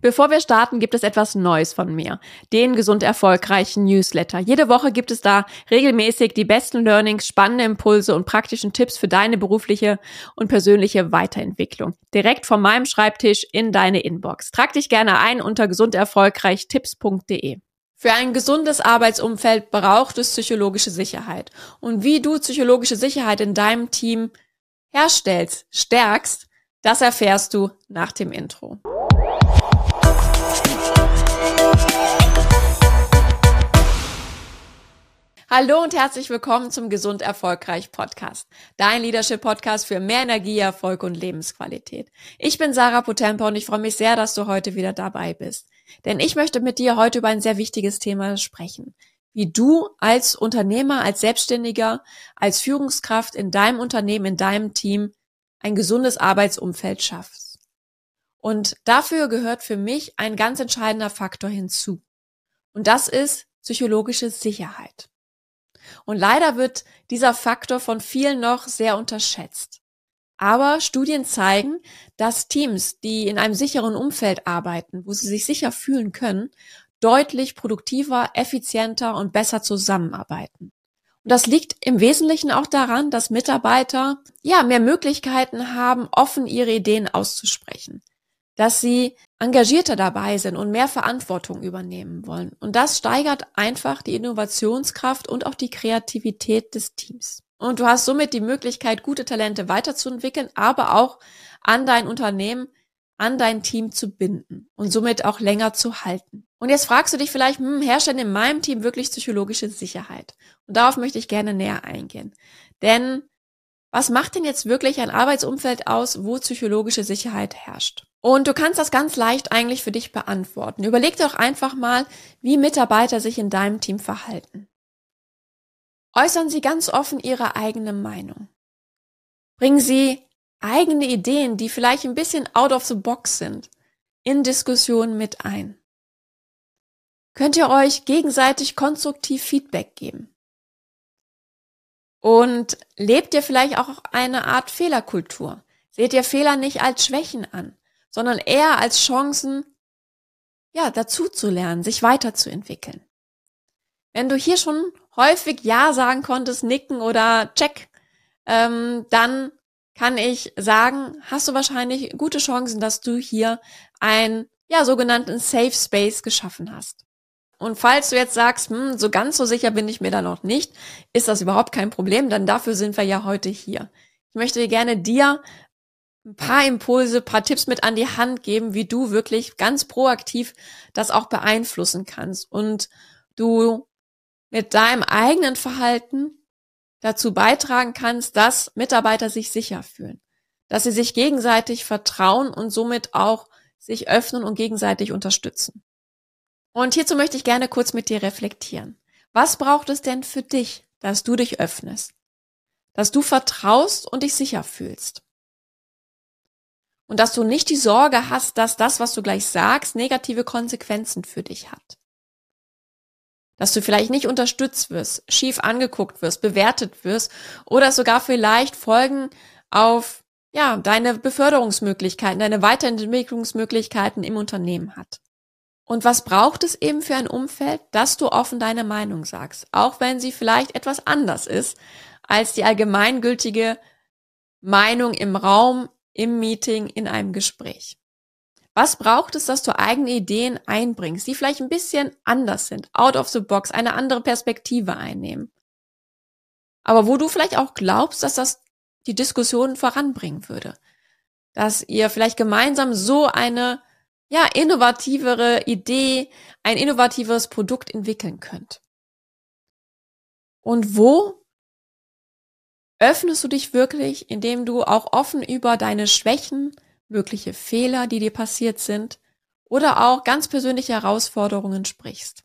Bevor wir starten, gibt es etwas Neues von mir. Den gesund erfolgreichen Newsletter. Jede Woche gibt es da regelmäßig die besten Learnings, spannende Impulse und praktischen Tipps für deine berufliche und persönliche Weiterentwicklung. Direkt von meinem Schreibtisch in deine Inbox. Trag dich gerne ein unter gesunderfolgreichtipps.de. Für ein gesundes Arbeitsumfeld braucht es psychologische Sicherheit. Und wie du psychologische Sicherheit in deinem Team herstellst, stärkst, das erfährst du nach dem Intro. Hallo und herzlich willkommen zum Gesund Erfolgreich Podcast. Dein Leadership Podcast für mehr Energie, Erfolg und Lebensqualität. Ich bin Sarah Potempo und ich freue mich sehr, dass du heute wieder dabei bist. Denn ich möchte mit dir heute über ein sehr wichtiges Thema sprechen. Wie du als Unternehmer, als Selbstständiger, als Führungskraft in deinem Unternehmen, in deinem Team ein gesundes Arbeitsumfeld schaffst. Und dafür gehört für mich ein ganz entscheidender Faktor hinzu. Und das ist psychologische Sicherheit. Und leider wird dieser Faktor von vielen noch sehr unterschätzt. Aber Studien zeigen, dass Teams, die in einem sicheren Umfeld arbeiten, wo sie sich sicher fühlen können, deutlich produktiver, effizienter und besser zusammenarbeiten. Und das liegt im Wesentlichen auch daran, dass Mitarbeiter ja mehr Möglichkeiten haben, offen ihre Ideen auszusprechen dass sie engagierter dabei sind und mehr Verantwortung übernehmen wollen. Und das steigert einfach die Innovationskraft und auch die Kreativität des Teams. Und du hast somit die Möglichkeit, gute Talente weiterzuentwickeln, aber auch an dein Unternehmen, an dein Team zu binden und somit auch länger zu halten. Und jetzt fragst du dich vielleicht, hm, herrscht denn in meinem Team wirklich psychologische Sicherheit? Und darauf möchte ich gerne näher eingehen. Denn was macht denn jetzt wirklich ein Arbeitsumfeld aus, wo psychologische Sicherheit herrscht? Und du kannst das ganz leicht eigentlich für dich beantworten. Überleg doch einfach mal, wie Mitarbeiter sich in deinem Team verhalten. Äußern sie ganz offen ihre eigene Meinung. Bringen sie eigene Ideen, die vielleicht ein bisschen out of the box sind, in Diskussionen mit ein. Könnt ihr euch gegenseitig konstruktiv Feedback geben? Und lebt ihr vielleicht auch eine Art Fehlerkultur? Seht ihr Fehler nicht als Schwächen an? Sondern eher als Chancen, ja, dazu zu lernen, sich weiterzuentwickeln. Wenn du hier schon häufig Ja sagen konntest, nicken oder check, ähm, dann kann ich sagen, hast du wahrscheinlich gute Chancen, dass du hier ein ja, sogenannten Safe Space geschaffen hast. Und falls du jetzt sagst, hm, so ganz so sicher bin ich mir da noch nicht, ist das überhaupt kein Problem, dann dafür sind wir ja heute hier. Ich möchte gerne dir ein paar Impulse, paar Tipps mit an die Hand geben, wie du wirklich ganz proaktiv das auch beeinflussen kannst und du mit deinem eigenen Verhalten dazu beitragen kannst, dass Mitarbeiter sich sicher fühlen, dass sie sich gegenseitig vertrauen und somit auch sich öffnen und gegenseitig unterstützen. Und hierzu möchte ich gerne kurz mit dir reflektieren. Was braucht es denn für dich, dass du dich öffnest? Dass du vertraust und dich sicher fühlst? Und dass du nicht die Sorge hast, dass das, was du gleich sagst, negative Konsequenzen für dich hat. Dass du vielleicht nicht unterstützt wirst, schief angeguckt wirst, bewertet wirst oder sogar vielleicht Folgen auf ja, deine Beförderungsmöglichkeiten, deine Weiterentwicklungsmöglichkeiten im Unternehmen hat. Und was braucht es eben für ein Umfeld, dass du offen deine Meinung sagst, auch wenn sie vielleicht etwas anders ist als die allgemeingültige Meinung im Raum im Meeting, in einem Gespräch. Was braucht es, dass du eigene Ideen einbringst, die vielleicht ein bisschen anders sind, out of the box, eine andere Perspektive einnehmen? Aber wo du vielleicht auch glaubst, dass das die Diskussion voranbringen würde. Dass ihr vielleicht gemeinsam so eine, ja, innovativere Idee, ein innovativeres Produkt entwickeln könnt. Und wo öffnest du dich wirklich, indem du auch offen über deine Schwächen, mögliche Fehler, die dir passiert sind, oder auch ganz persönliche Herausforderungen sprichst.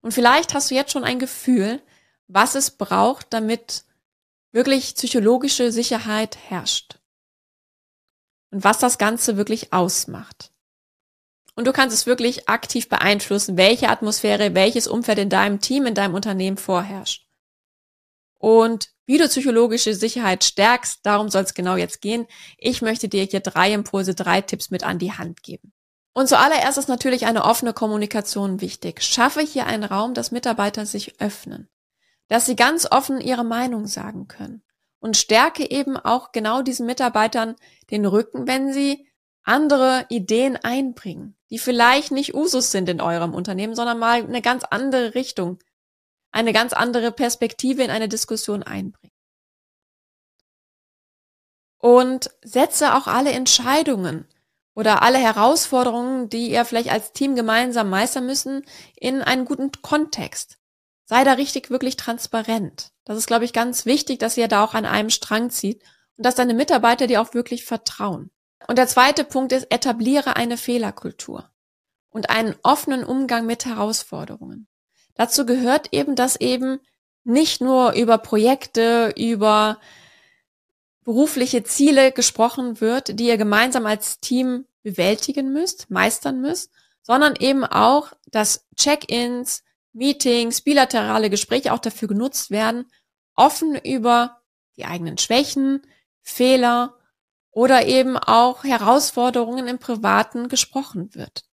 Und vielleicht hast du jetzt schon ein Gefühl, was es braucht, damit wirklich psychologische Sicherheit herrscht. Und was das Ganze wirklich ausmacht. Und du kannst es wirklich aktiv beeinflussen, welche Atmosphäre, welches Umfeld in deinem Team, in deinem Unternehmen vorherrscht. Und wie du psychologische Sicherheit stärkst. Darum soll es genau jetzt gehen. Ich möchte dir hier drei Impulse, drei Tipps mit an die Hand geben. Und zuallererst ist natürlich eine offene Kommunikation wichtig. Schaffe hier einen Raum, dass Mitarbeiter sich öffnen, dass sie ganz offen ihre Meinung sagen können und stärke eben auch genau diesen Mitarbeitern den Rücken, wenn sie andere Ideen einbringen, die vielleicht nicht Usus sind in eurem Unternehmen, sondern mal eine ganz andere Richtung, eine ganz andere Perspektive in eine Diskussion einbringen. Und setze auch alle Entscheidungen oder alle Herausforderungen, die ihr vielleicht als Team gemeinsam meistern müssen, in einen guten Kontext. Sei da richtig wirklich transparent. Das ist, glaube ich, ganz wichtig, dass ihr da auch an einem Strang zieht und dass deine Mitarbeiter dir auch wirklich vertrauen. Und der zweite Punkt ist, etabliere eine Fehlerkultur und einen offenen Umgang mit Herausforderungen. Dazu gehört eben, dass eben nicht nur über Projekte, über berufliche Ziele gesprochen wird, die ihr gemeinsam als Team bewältigen müsst, meistern müsst, sondern eben auch, dass Check-ins, Meetings, bilaterale Gespräche auch dafür genutzt werden, offen über die eigenen Schwächen, Fehler oder eben auch Herausforderungen im Privaten gesprochen wird.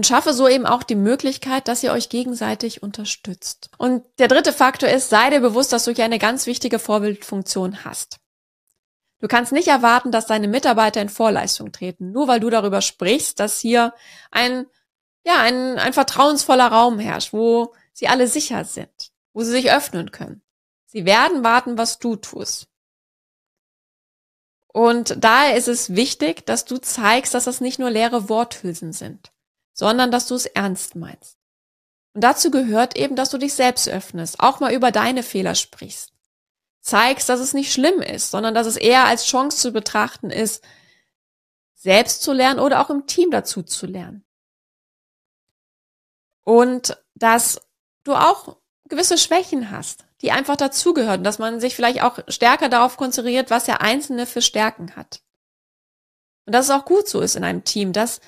Und schaffe so eben auch die Möglichkeit, dass ihr euch gegenseitig unterstützt. Und der dritte Faktor ist, sei dir bewusst, dass du hier eine ganz wichtige Vorbildfunktion hast. Du kannst nicht erwarten, dass deine Mitarbeiter in Vorleistung treten, nur weil du darüber sprichst, dass hier ein ja, ein, ein vertrauensvoller Raum herrscht, wo sie alle sicher sind, wo sie sich öffnen können. Sie werden warten, was du tust. Und daher ist es wichtig, dass du zeigst, dass das nicht nur leere Worthülsen sind, sondern dass du es ernst meinst. Und dazu gehört eben, dass du dich selbst öffnest, auch mal über deine Fehler sprichst. Zeigst, dass es nicht schlimm ist, sondern dass es eher als Chance zu betrachten ist, selbst zu lernen oder auch im Team dazu zu lernen und dass du auch gewisse Schwächen hast, die einfach dazugehören, dass man sich vielleicht auch stärker darauf konzentriert, was der Einzelne für Stärken hat. Und dass es auch gut so ist in einem Team, dass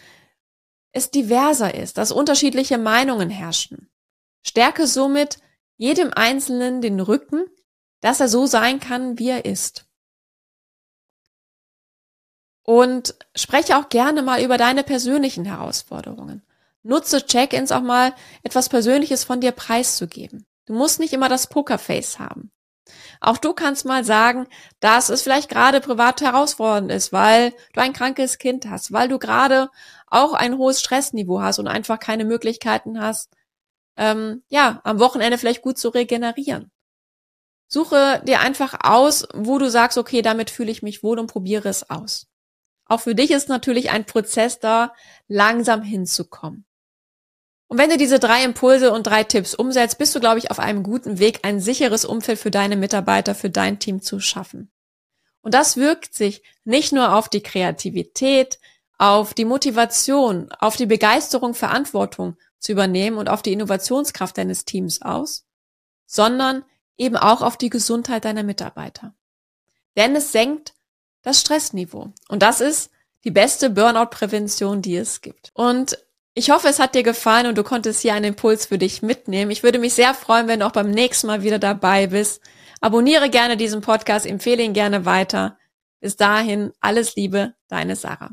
es diverser ist, dass unterschiedliche Meinungen herrschen. Stärke somit jedem Einzelnen den Rücken, dass er so sein kann, wie er ist. Und spreche auch gerne mal über deine persönlichen Herausforderungen. Nutze Check-ins auch mal etwas Persönliches von dir preiszugeben. Du musst nicht immer das Pokerface haben. Auch du kannst mal sagen, dass es vielleicht gerade privat herausfordernd ist, weil du ein krankes Kind hast, weil du gerade auch ein hohes Stressniveau hast und einfach keine Möglichkeiten hast, ähm, ja, am Wochenende vielleicht gut zu regenerieren. Suche dir einfach aus, wo du sagst, okay, damit fühle ich mich wohl und probiere es aus. Auch für dich ist natürlich ein Prozess da, langsam hinzukommen. Und wenn du diese drei Impulse und drei Tipps umsetzt, bist du, glaube ich, auf einem guten Weg, ein sicheres Umfeld für deine Mitarbeiter, für dein Team zu schaffen. Und das wirkt sich nicht nur auf die Kreativität, auf die Motivation, auf die Begeisterung, Verantwortung zu übernehmen und auf die Innovationskraft deines Teams aus, sondern eben auch auf die Gesundheit deiner Mitarbeiter. Denn es senkt das Stressniveau. Und das ist die beste Burnout-Prävention, die es gibt. Und ich hoffe, es hat dir gefallen und du konntest hier einen Impuls für dich mitnehmen. Ich würde mich sehr freuen, wenn du auch beim nächsten Mal wieder dabei bist. Abonniere gerne diesen Podcast, empfehle ihn gerne weiter. Bis dahin, alles Liebe, deine Sarah.